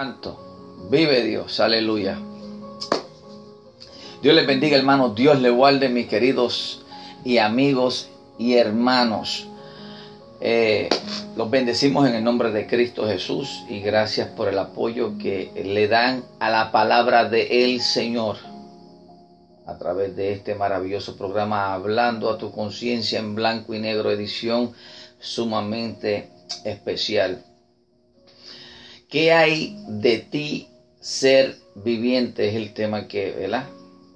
Santo, vive Dios, aleluya. Dios les bendiga, hermanos. Dios le guarde, mis queridos y amigos y hermanos. Eh, los bendecimos en el nombre de Cristo Jesús y gracias por el apoyo que le dan a la palabra de el Señor a través de este maravilloso programa Hablando a tu conciencia en blanco y negro, edición sumamente especial. ¿Qué hay de ti ser viviente? Es el tema que, ¿verdad?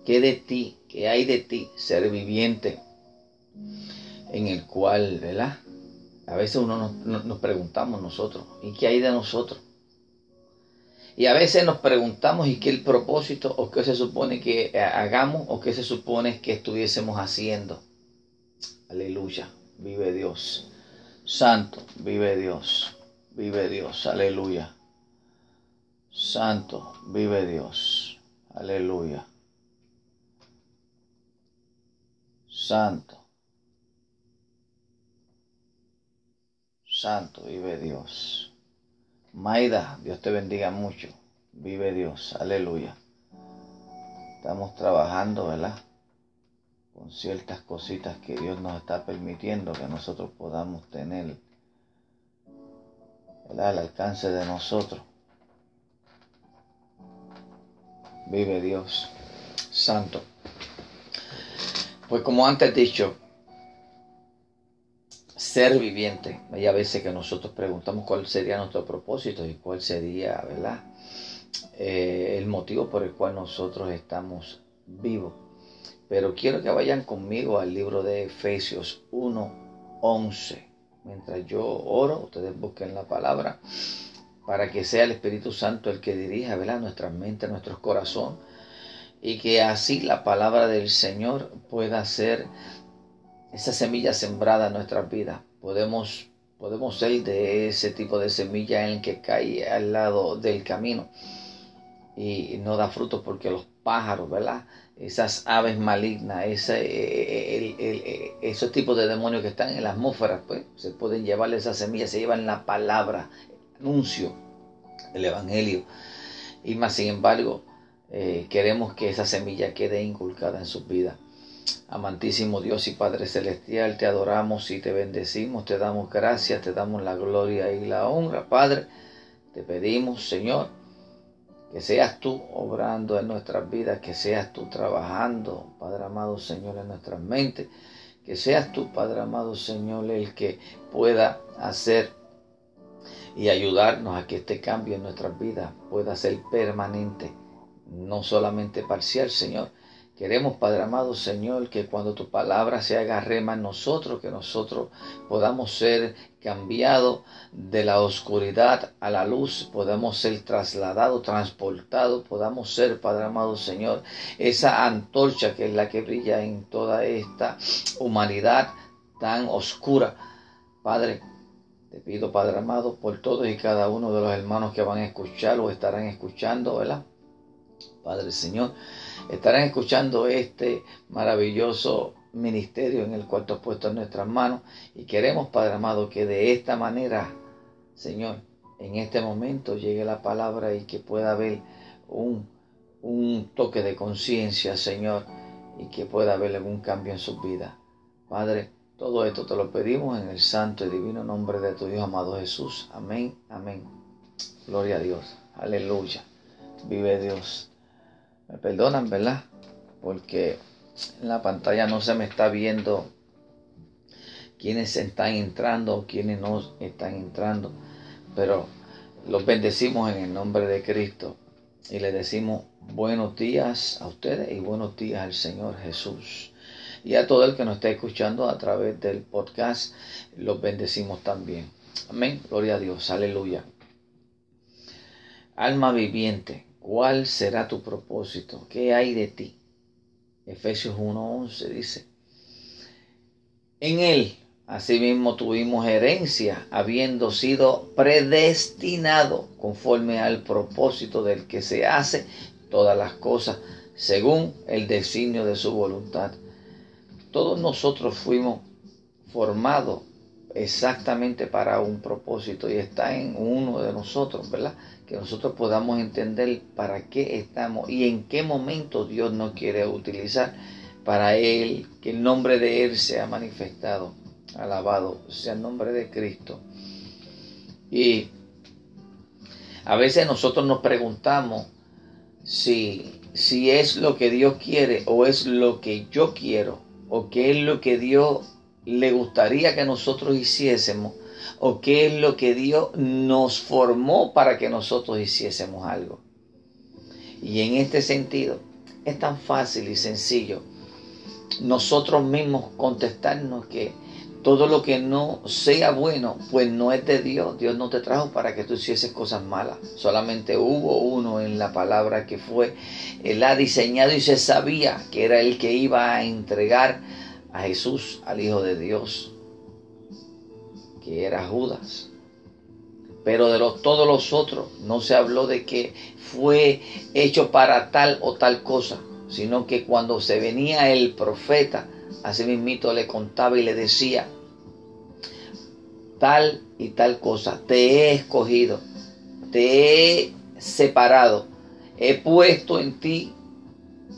¿Qué de ti? ¿Qué hay de ti ser viviente? En el cual, ¿verdad? A veces uno nos, preguntamos nosotros, ¿y qué hay de nosotros? Y a veces nos preguntamos, ¿y qué el propósito o qué se supone que hagamos o qué se supone que estuviésemos haciendo? Aleluya, vive Dios. Santo, vive Dios, vive Dios, aleluya. Santo, vive Dios. Aleluya. Santo. Santo, vive Dios. Maida, Dios te bendiga mucho. Vive Dios. Aleluya. Estamos trabajando, ¿verdad? Con ciertas cositas que Dios nos está permitiendo que nosotros podamos tener, ¿verdad? Al alcance de nosotros. Vive Dios Santo. Pues como antes dicho, ser viviente. Hay a veces que nosotros preguntamos cuál sería nuestro propósito y cuál sería, ¿verdad? Eh, el motivo por el cual nosotros estamos vivos. Pero quiero que vayan conmigo al libro de Efesios 1.11. Mientras yo oro, ustedes busquen la palabra para que sea el Espíritu Santo el que dirija ¿verdad? nuestras mentes, nuestros corazones, y que así la palabra del Señor pueda ser esa semilla sembrada en nuestras vidas. Podemos, podemos ser de ese tipo de semilla en el que cae al lado del camino y no da frutos porque los pájaros, ¿verdad? Esas aves malignas, ese, esos tipos de demonios que están en la atmósfera, pues se pueden llevar esa semilla, se llevan la palabra, anuncio del Evangelio. Y más sin embargo, eh, queremos que esa semilla quede inculcada en sus vidas. Amantísimo Dios y Padre Celestial, te adoramos y te bendecimos, te damos gracias, te damos la gloria y la honra. Padre, te pedimos, Señor, que seas tú obrando en nuestras vidas, que seas tú trabajando, Padre amado Señor, en nuestras mentes, que seas tú, Padre amado Señor, el que pueda hacer y ayudarnos a que este cambio en nuestras vidas pueda ser permanente, no solamente parcial, Señor. Queremos, Padre amado Señor, que cuando tu palabra se haga rema en nosotros, que nosotros podamos ser cambiados de la oscuridad a la luz, podamos ser trasladados, transportados, podamos ser, Padre amado Señor, esa antorcha que es la que brilla en toda esta humanidad tan oscura. Padre, te pido, Padre amado, por todos y cada uno de los hermanos que van a escuchar o estarán escuchando, ¿verdad? Padre Señor, estarán escuchando este maravilloso ministerio en el cual tú has puesto en nuestras manos y queremos, Padre amado, que de esta manera, Señor, en este momento llegue la palabra y que pueda haber un, un toque de conciencia, Señor, y que pueda haber algún cambio en su vida. Padre, todo esto te lo pedimos en el santo y divino nombre de tu Dios amado Jesús. Amén, amén. Gloria a Dios. Aleluya. Vive Dios. Me perdonan, ¿verdad? Porque en la pantalla no se me está viendo quiénes están entrando quiénes no están entrando. Pero los bendecimos en el nombre de Cristo y le decimos buenos días a ustedes y buenos días al Señor Jesús y a todo el que nos está escuchando a través del podcast, los bendecimos también. Amén. Gloria a Dios. Aleluya. Alma viviente, ¿cuál será tu propósito? ¿Qué hay de ti? Efesios 1.11 dice, en él asimismo tuvimos herencia, habiendo sido predestinado conforme al propósito del que se hace todas las cosas según el designio de su voluntad todos nosotros fuimos formados exactamente para un propósito y está en uno de nosotros, ¿verdad? Que nosotros podamos entender para qué estamos y en qué momento Dios nos quiere utilizar para Él, que el nombre de Él sea manifestado, alabado sea el nombre de Cristo. Y a veces nosotros nos preguntamos si, si es lo que Dios quiere o es lo que yo quiero o qué es lo que Dios le gustaría que nosotros hiciésemos o qué es lo que Dios nos formó para que nosotros hiciésemos algo. Y en este sentido es tan fácil y sencillo nosotros mismos contestarnos que todo lo que no sea bueno, pues no es de Dios. Dios no te trajo para que tú hicieses cosas malas. Solamente hubo uno en la palabra que fue, Él ha diseñado y se sabía que era el que iba a entregar a Jesús, al Hijo de Dios, que era Judas. Pero de los, todos los otros no se habló de que fue hecho para tal o tal cosa, sino que cuando se venía el profeta, así mismito le contaba y le decía, tal y tal cosa, te he escogido, te he separado, he puesto en ti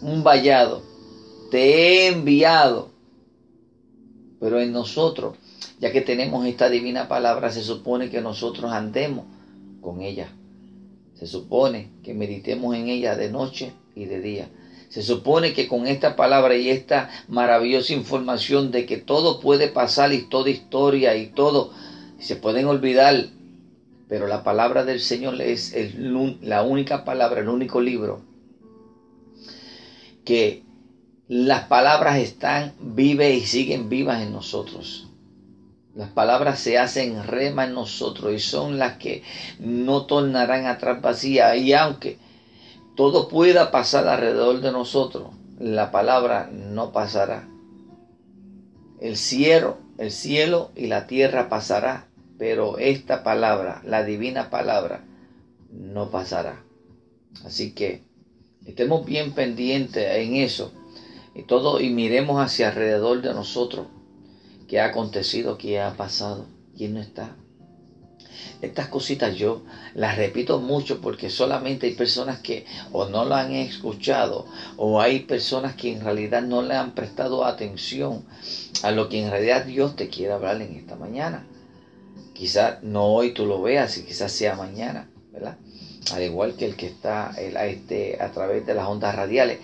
un vallado, te he enviado pero en nosotros, ya que tenemos esta divina palabra, se supone que nosotros andemos con ella. Se supone que meditemos en ella de noche y de día. Se supone que con esta palabra y esta maravillosa información de que todo puede pasar y toda historia y todo se pueden olvidar, pero la palabra del Señor es la única palabra, el único libro que las palabras están vivas y siguen vivas en nosotros. Las palabras se hacen rema en nosotros y son las que no tornarán atrás vacía. Y aunque todo pueda pasar alrededor de nosotros, la palabra no pasará. El cielo, el cielo y la tierra pasará, pero esta palabra, la divina palabra, no pasará. Así que estemos bien pendientes en eso y todo y miremos hacia alrededor de nosotros qué ha acontecido, qué ha pasado, quién no está. Estas cositas yo las repito mucho porque solamente hay personas que o no lo han escuchado o hay personas que en realidad no le han prestado atención a lo que en realidad Dios te quiere hablar en esta mañana. Quizás no hoy tú lo veas y quizás sea mañana, ¿verdad? Al igual que el que está este, a través de las ondas radiales.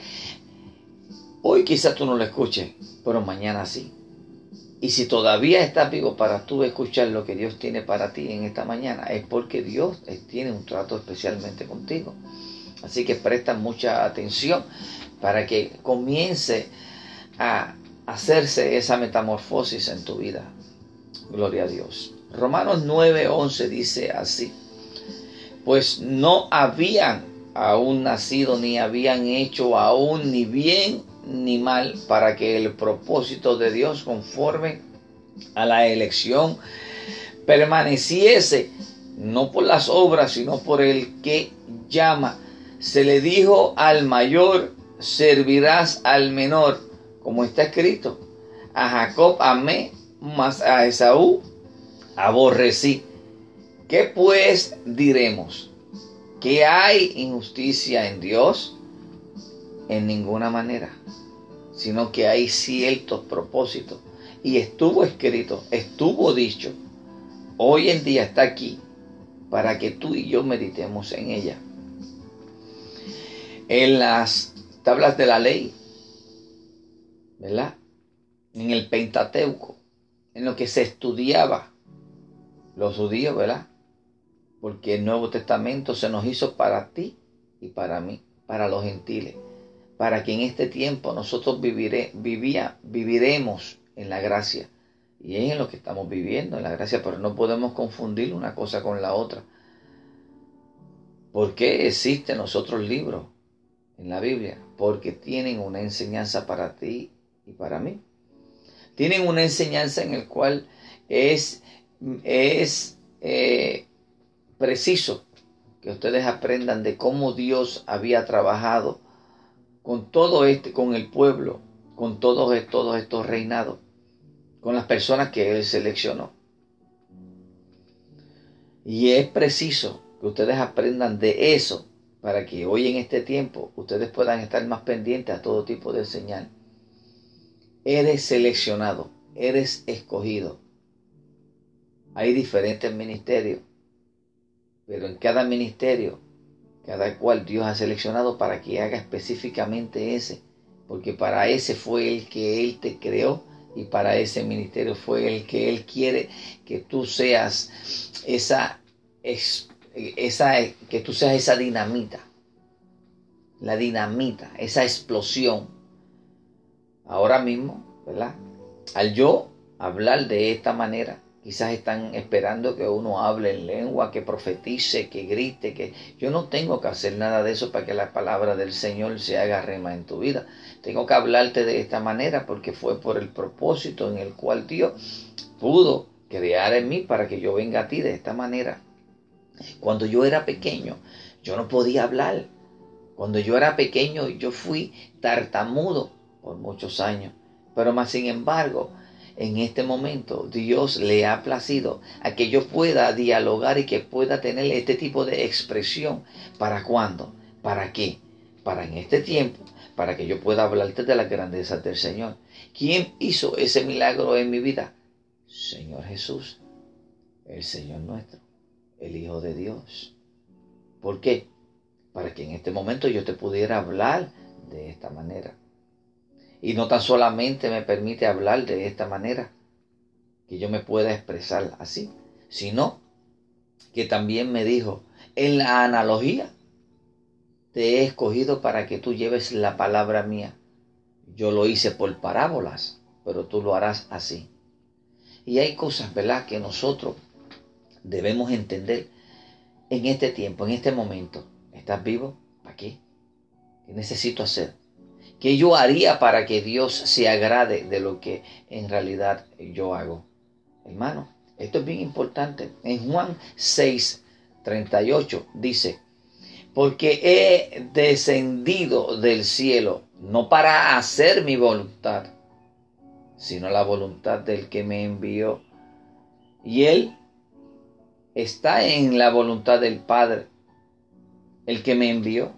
Hoy quizás tú no lo escuches, pero mañana sí. Y si todavía estás vivo para tú escuchar lo que Dios tiene para ti en esta mañana, es porque Dios tiene un trato especialmente contigo. Así que presta mucha atención para que comience a hacerse esa metamorfosis en tu vida. Gloria a Dios. Romanos 9:11 dice así, pues no habían aún nacido ni habían hecho aún ni bien ni mal para que el propósito de Dios conforme a la elección permaneciese, no por las obras, sino por el que llama. Se le dijo al mayor, servirás al menor, como está escrito. A Jacob amé, mas a Esaú aborrecí. ¿Qué pues diremos? ¿Que hay injusticia en Dios? En ninguna manera sino que hay ciertos propósitos. Y estuvo escrito, estuvo dicho, hoy en día está aquí para que tú y yo meditemos en ella. En las tablas de la ley, ¿verdad? En el Pentateuco, en lo que se estudiaba los judíos, ¿verdad? Porque el Nuevo Testamento se nos hizo para ti y para mí, para los gentiles para que en este tiempo nosotros vivire, vivía, viviremos en la gracia. Y es en lo que estamos viviendo, en la gracia, pero no podemos confundir una cosa con la otra. ¿Por qué existen los otros libros en la Biblia? Porque tienen una enseñanza para ti y para mí. Tienen una enseñanza en el cual es, es eh, preciso que ustedes aprendan de cómo Dios había trabajado con todo este, con el pueblo, con todos, todos estos reinados, con las personas que él seleccionó. Y es preciso que ustedes aprendan de eso para que hoy en este tiempo ustedes puedan estar más pendientes a todo tipo de señal. Eres seleccionado, eres escogido. Hay diferentes ministerios, pero en cada ministerio, cada cual Dios ha seleccionado para que haga específicamente ese, porque para ese fue el que Él te creó y para ese ministerio fue el que Él quiere que tú seas esa, esa que tú seas esa dinamita, la dinamita, esa explosión. Ahora mismo, ¿verdad? Al yo hablar de esta manera, quizás están esperando que uno hable en lengua, que profetice, que grite, que yo no tengo que hacer nada de eso para que la palabra del Señor se haga rema en tu vida. Tengo que hablarte de esta manera porque fue por el propósito en el cual Dios pudo crear en mí para que yo venga a ti de esta manera. Cuando yo era pequeño, yo no podía hablar. Cuando yo era pequeño, yo fui tartamudo por muchos años. Pero más sin embargo, en este momento Dios le ha placido a que yo pueda dialogar y que pueda tener este tipo de expresión. ¿Para cuándo? ¿Para qué? Para en este tiempo, para que yo pueda hablarte de la grandeza del Señor. ¿Quién hizo ese milagro en mi vida? Señor Jesús, el Señor nuestro, el Hijo de Dios. ¿Por qué? Para que en este momento yo te pudiera hablar de esta manera. Y no tan solamente me permite hablar de esta manera, que yo me pueda expresar así, sino que también me dijo, en la analogía, te he escogido para que tú lleves la palabra mía. Yo lo hice por parábolas, pero tú lo harás así. Y hay cosas, ¿verdad?, que nosotros debemos entender en este tiempo, en este momento. ¿Estás vivo? ¿Para qué? ¿Qué necesito hacer? ¿Qué yo haría para que Dios se agrade de lo que en realidad yo hago? Hermano, esto es bien importante. En Juan 6, 38 dice, porque he descendido del cielo, no para hacer mi voluntad, sino la voluntad del que me envió. Y Él está en la voluntad del Padre, el que me envió,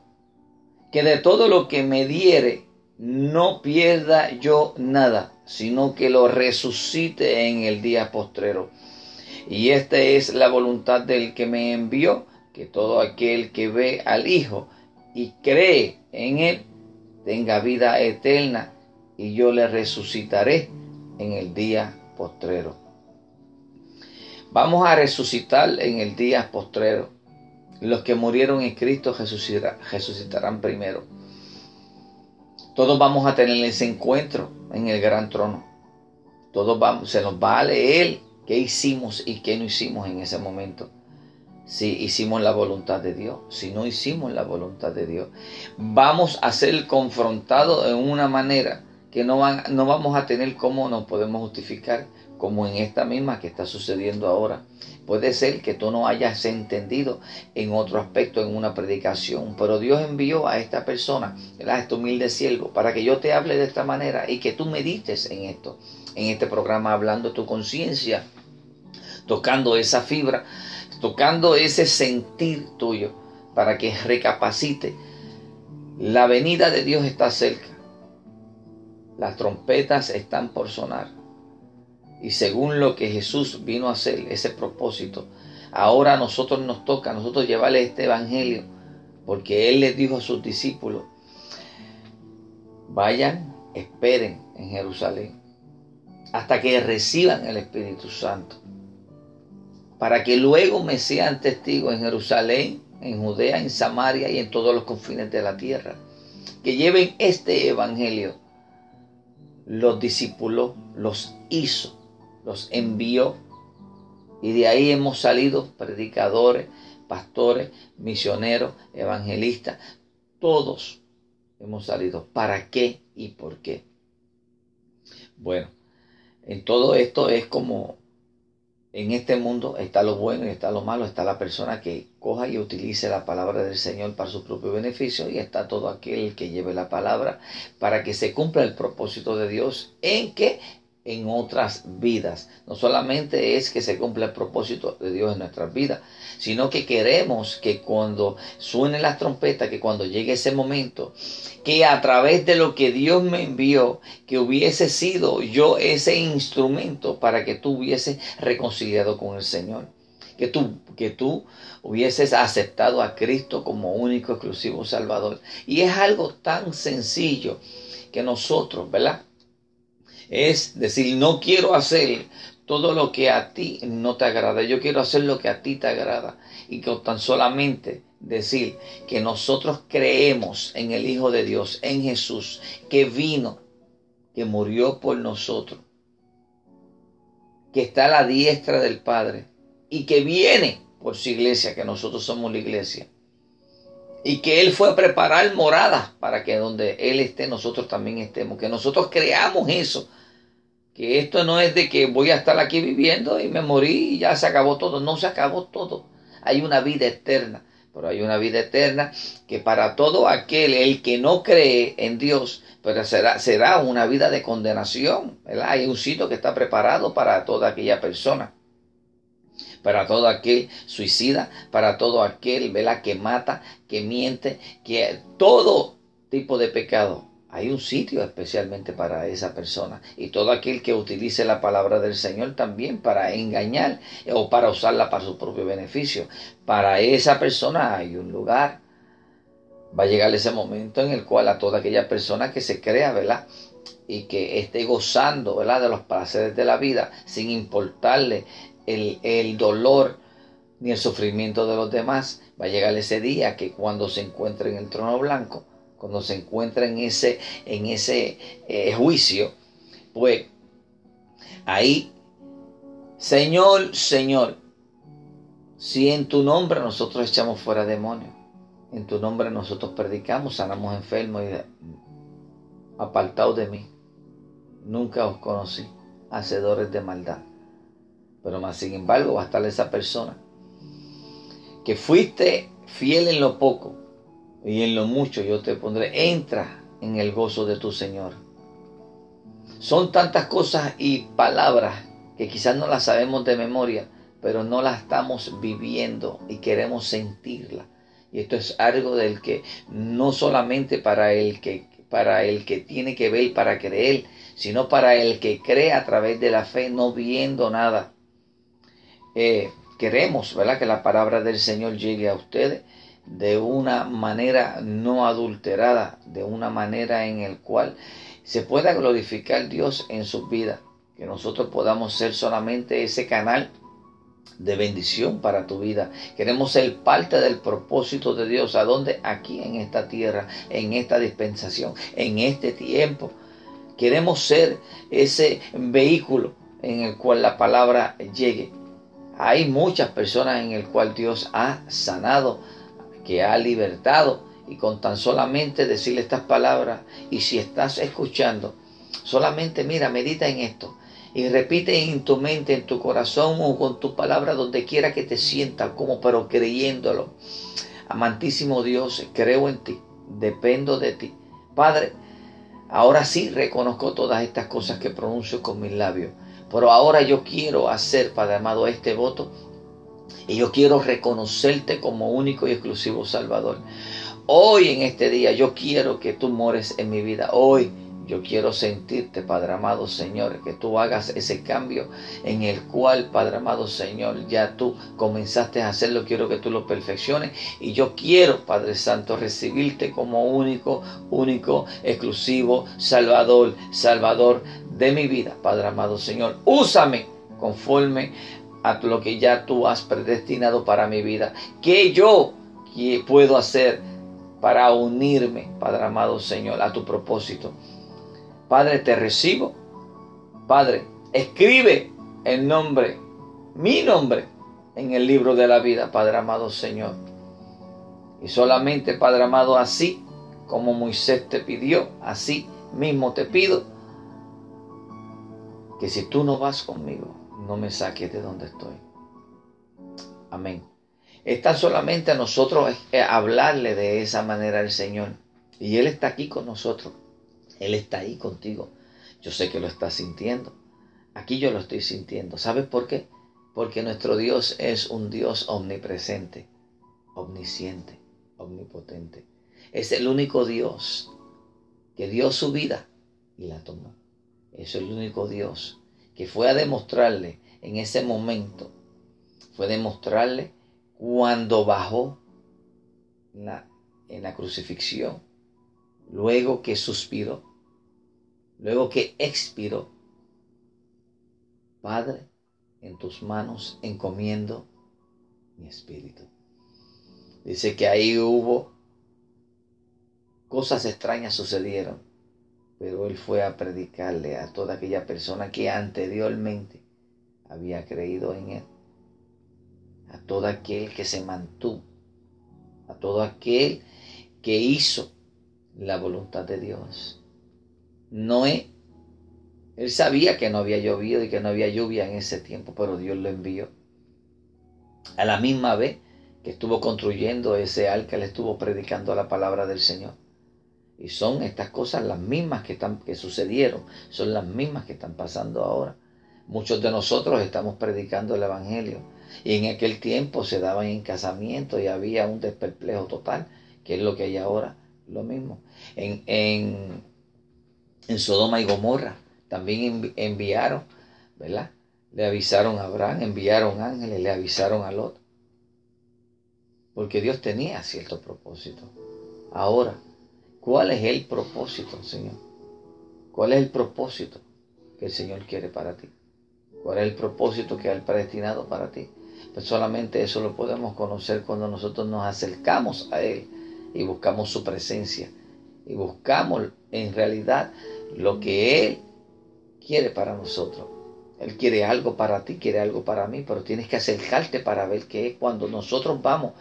que de todo lo que me diere, no pierda yo nada, sino que lo resucite en el día postrero. Y esta es la voluntad del que me envió, que todo aquel que ve al Hijo y cree en Él tenga vida eterna, y yo le resucitaré en el día postrero. Vamos a resucitar en el día postrero. Los que murieron en Cristo resucitarán primero. Todos vamos a tener ese encuentro en el gran trono. Todos se nos va a leer qué hicimos y qué no hicimos en ese momento. Si hicimos la voluntad de Dios, si no hicimos la voluntad de Dios. Vamos a ser confrontados en una manera que no, no vamos a tener cómo nos podemos justificar, como en esta misma que está sucediendo ahora. Puede ser que tú no hayas entendido en otro aspecto, en una predicación, pero Dios envió a esta persona, a este humilde siervo, para que yo te hable de esta manera y que tú medites en esto, en este programa, hablando tu conciencia, tocando esa fibra, tocando ese sentir tuyo, para que recapacite. La venida de Dios está cerca. Las trompetas están por sonar y según lo que Jesús vino a hacer, ese propósito, ahora a nosotros nos toca, a nosotros llevarle este evangelio, porque Él les dijo a sus discípulos, vayan, esperen en Jerusalén, hasta que reciban el Espíritu Santo, para que luego me sean testigos en Jerusalén, en Judea, en Samaria y en todos los confines de la tierra. Que lleven este evangelio. Los discípulos los hizo los envió y de ahí hemos salido predicadores, pastores, misioneros, evangelistas, todos hemos salido. ¿Para qué y por qué? Bueno, en todo esto es como en este mundo está lo bueno y está lo malo, está la persona que coja y utilice la palabra del Señor para su propio beneficio y está todo aquel que lleve la palabra para que se cumpla el propósito de Dios en que en otras vidas. No solamente es que se cumpla el propósito de Dios en nuestras vidas, sino que queremos que cuando suene las trompetas, que cuando llegue ese momento, que a través de lo que Dios me envió, que hubiese sido yo ese instrumento para que tú hubieses reconciliado con el Señor. Que tú, que tú hubieses aceptado a Cristo como único, exclusivo Salvador. Y es algo tan sencillo que nosotros, ¿verdad? Es decir, no quiero hacer todo lo que a ti no te agrada. Yo quiero hacer lo que a ti te agrada. Y que tan solamente decir que nosotros creemos en el Hijo de Dios, en Jesús, que vino, que murió por nosotros, que está a la diestra del Padre y que viene por su iglesia, que nosotros somos la iglesia. Y que Él fue a preparar moradas para que donde Él esté, nosotros también estemos. Que nosotros creamos eso que esto no es de que voy a estar aquí viviendo y me morí y ya se acabó todo. No se acabó todo. Hay una vida eterna. Pero hay una vida eterna que para todo aquel, el que no cree en Dios, pero será, será una vida de condenación. Hay un sitio que está preparado para toda aquella persona. Para todo aquel suicida, para todo aquel ¿verdad? que mata, que miente, que todo tipo de pecado hay un sitio especialmente para esa persona. Y todo aquel que utilice la palabra del Señor también para engañar o para usarla para su propio beneficio. Para esa persona hay un lugar. Va a llegar ese momento en el cual a toda aquella persona que se crea, ¿verdad? Y que esté gozando, ¿verdad? De los placeres de la vida sin importarle el, dolor ni el sufrimiento de los demás. Va a llegar ese día que cuando se encuentre en el trono blanco, cuando se encuentra en ese, en ese eh, juicio, pues ahí, Señor, Señor, si en tu nombre nosotros echamos fuera demonios, en tu nombre nosotros predicamos, sanamos enfermos y apartados de mí, nunca os conocí, hacedores de maldad. Pero más sin embargo va a estar esa persona que fuiste fiel en lo poco, y en lo mucho yo te pondré. Entra en el gozo de tu Señor. Son tantas cosas y palabras que quizás no las sabemos de memoria, pero no las estamos viviendo y queremos sentirla. Y esto es algo del que no solamente para el que para el que tiene que ver para creer, sino para el que cree a través de la fe, no viendo nada. Eh, queremos, ¿verdad? Que la palabra del Señor llegue a ustedes de una manera no adulterada, de una manera en el cual se pueda glorificar Dios en su vida, que nosotros podamos ser solamente ese canal de bendición para tu vida. Queremos ser parte del propósito de Dios. ¿A dónde? Aquí en esta tierra, en esta dispensación, en este tiempo. Queremos ser ese vehículo en el cual la palabra llegue. Hay muchas personas en el cual Dios ha sanado que ha libertado y con tan solamente decirle estas palabras y si estás escuchando, solamente mira, medita en esto y repite en tu mente, en tu corazón o con tu palabra donde quiera que te sientas como pero creyéndolo. Amantísimo Dios, creo en ti, dependo de ti. Padre, ahora sí reconozco todas estas cosas que pronuncio con mis labios, pero ahora yo quiero hacer, Padre amado, este voto y yo quiero reconocerte como único y exclusivo Salvador. Hoy en este día yo quiero que tú mores en mi vida. Hoy yo quiero sentirte, Padre amado Señor, que tú hagas ese cambio en el cual, Padre amado Señor, ya tú comenzaste a hacerlo. Quiero que tú lo perfecciones. Y yo quiero, Padre Santo, recibirte como único, único, exclusivo Salvador, Salvador de mi vida, Padre amado Señor. Úsame conforme a lo que ya tú has predestinado para mi vida. ¿Qué yo puedo hacer para unirme, Padre amado Señor, a tu propósito? Padre, te recibo. Padre, escribe el nombre, mi nombre, en el libro de la vida, Padre amado Señor. Y solamente, Padre amado, así como Moisés te pidió, así mismo te pido, que si tú no vas conmigo, no me saques de donde estoy. Amén. Está solamente a nosotros eh, hablarle de esa manera al Señor. Y Él está aquí con nosotros. Él está ahí contigo. Yo sé que lo estás sintiendo. Aquí yo lo estoy sintiendo. ¿Sabes por qué? Porque nuestro Dios es un Dios omnipresente, omnisciente, omnipotente. Es el único Dios que dio su vida y la tomó. Es el único Dios que fue a demostrarle en ese momento, fue demostrarle cuando bajó en la crucifixión, luego que suspiró, luego que expiró. Padre, en tus manos encomiendo mi espíritu. Dice que ahí hubo cosas extrañas sucedieron, pero él fue a predicarle a toda aquella persona que anteriormente había creído en él, a todo aquel que se mantuvo, a todo aquel que hizo la voluntad de Dios. Noé, él sabía que no había llovido y que no había lluvia en ese tiempo, pero Dios lo envió. A la misma vez que estuvo construyendo ese arca, le estuvo predicando la palabra del Señor. Y son estas cosas las mismas que, están, que sucedieron, son las mismas que están pasando ahora. Muchos de nosotros estamos predicando el Evangelio. Y en aquel tiempo se daban en casamiento y había un desperplejo total, que es lo que hay ahora, lo mismo. En, en, en Sodoma y Gomorra también enviaron, ¿verdad? Le avisaron a Abraham, enviaron ángeles, le avisaron a Lot. Porque Dios tenía cierto propósito. Ahora, ¿cuál es el propósito, Señor? ¿Cuál es el propósito que el Señor quiere para ti? ¿Cuál es el propósito que ha predestinado para ti? Pues solamente eso lo podemos conocer cuando nosotros nos acercamos a Él y buscamos su presencia y buscamos en realidad lo que Él quiere para nosotros. Él quiere algo para ti, quiere algo para mí, pero tienes que acercarte para ver qué es cuando nosotros vamos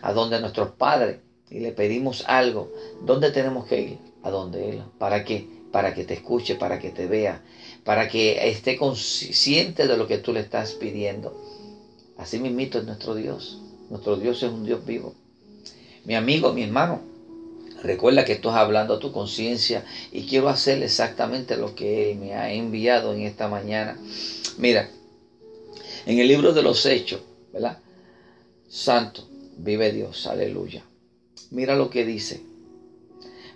a donde nuestros padres y le pedimos algo, ¿dónde tenemos que ir? A donde Él. ¿Para qué? Para que te escuche, para que te vea, para que esté consciente de lo que tú le estás pidiendo. Así mismito es nuestro Dios. Nuestro Dios es un Dios vivo. Mi amigo, mi hermano, Recuerda que estás hablando a tu conciencia y quiero hacer exactamente lo que Él me ha enviado en esta mañana. Mira, en el libro de los Hechos, ¿verdad? Santo, vive Dios, aleluya. Mira lo que dice.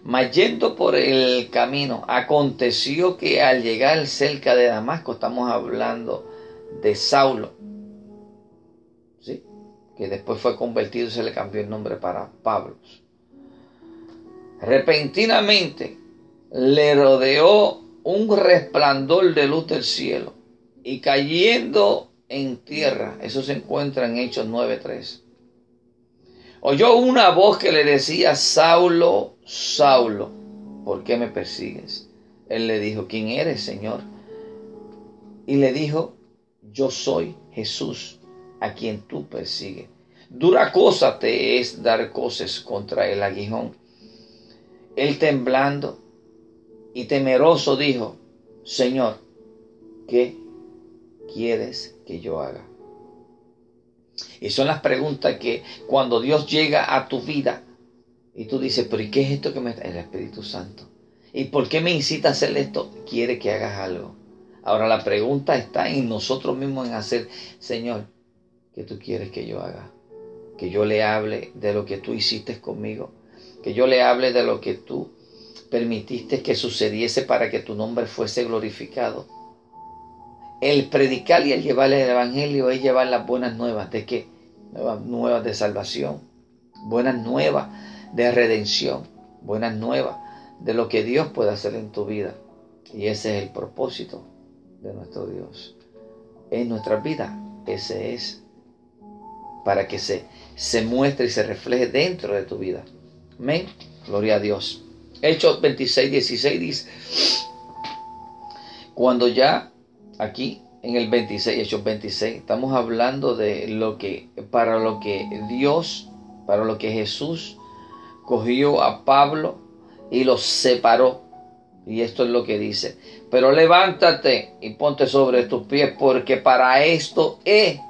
Mas yendo por el camino, aconteció que al llegar cerca de Damasco, estamos hablando de Saulo, ¿sí? que después fue convertido y se le cambió el nombre para Pablo. Repentinamente le rodeó un resplandor de luz del cielo y cayendo en tierra, eso se encuentra en Hechos 9:3. Oyó una voz que le decía, Saulo, Saulo, ¿por qué me persigues? Él le dijo, ¿quién eres, Señor? Y le dijo, yo soy Jesús, a quien tú persigues. Dura cosa te es dar cosas contra el aguijón. Él temblando y temeroso dijo, Señor, ¿qué quieres que yo haga? Y son las preguntas que cuando Dios llega a tu vida y tú dices, pero ¿y qué es esto que me está? El Espíritu Santo. ¿Y por qué me incita a hacer esto? Quiere que hagas algo. Ahora la pregunta está en nosotros mismos en hacer, Señor, ¿qué tú quieres que yo haga? Que yo le hable de lo que tú hiciste conmigo que yo le hable de lo que tú permitiste que sucediese para que tu nombre fuese glorificado. El predicar y el llevar el Evangelio es llevar las buenas nuevas. ¿De qué? Nuevas nuevas de salvación, buenas nuevas de redención, buenas nuevas de lo que Dios puede hacer en tu vida. Y ese es el propósito de nuestro Dios. En nuestra vida, ese es. Para que se, se muestre y se refleje dentro de tu vida. Amén. Gloria a Dios. Hechos 26, 16 dice, cuando ya aquí en el 26, Hechos 26, estamos hablando de lo que, para lo que Dios, para lo que Jesús cogió a Pablo y lo separó. Y esto es lo que dice, pero levántate y ponte sobre tus pies porque para esto he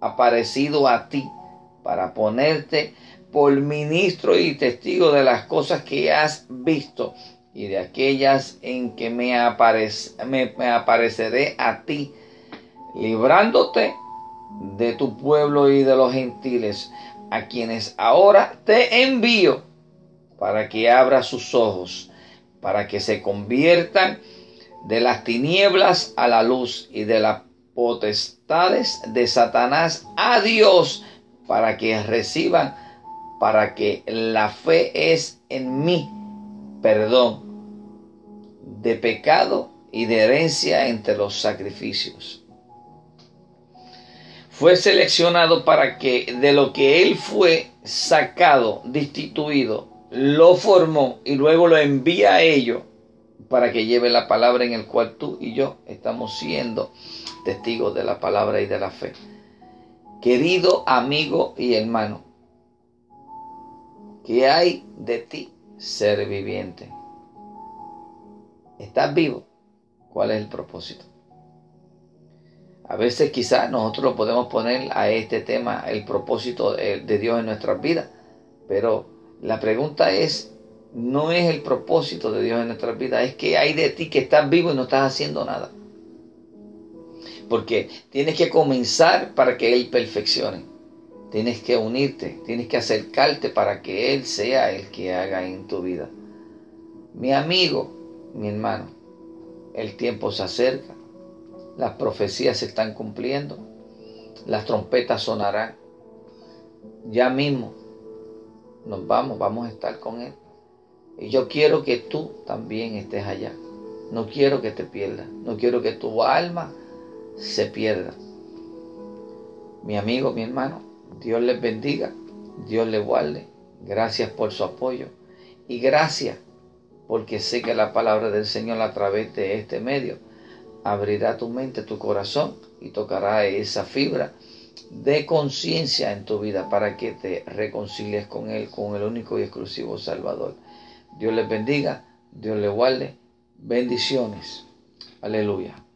aparecido a ti, para ponerte por ministro y testigo de las cosas que has visto y de aquellas en que me, me apareceré a ti, librándote de tu pueblo y de los gentiles, a quienes ahora te envío para que abra sus ojos, para que se conviertan de las tinieblas a la luz y de las potestades de Satanás a Dios, para que reciban, para que la fe es en mí, perdón de pecado y de herencia entre los sacrificios. Fue seleccionado para que de lo que él fue sacado, destituido, lo formó y luego lo envía a ellos para que lleve la palabra en el cual tú y yo estamos siendo testigos de la palabra y de la fe. Querido amigo y hermano, ¿qué hay de ti, ser viviente? ¿Estás vivo? ¿Cuál es el propósito? A veces quizás nosotros lo podemos poner a este tema, el propósito de Dios en nuestras vidas, pero la pregunta es, no es el propósito de Dios en nuestras vidas, es que hay de ti que estás vivo y no estás haciendo nada. Porque tienes que comenzar para que Él perfeccione. Tienes que unirte, tienes que acercarte para que Él sea el que haga en tu vida. Mi amigo, mi hermano, el tiempo se acerca, las profecías se están cumpliendo, las trompetas sonarán. Ya mismo nos vamos, vamos a estar con Él. Y yo quiero que tú también estés allá. No quiero que te pierdas. No quiero que tu alma se pierda. Mi amigo, mi hermano, Dios les bendiga. Dios les guarde. Gracias por su apoyo. Y gracias porque sé que la palabra del Señor a través de este medio abrirá tu mente, tu corazón y tocará esa fibra de conciencia en tu vida para que te reconcilies con Él, con el único y exclusivo Salvador. Dios les bendiga, Dios les guarde. Bendiciones. Aleluya.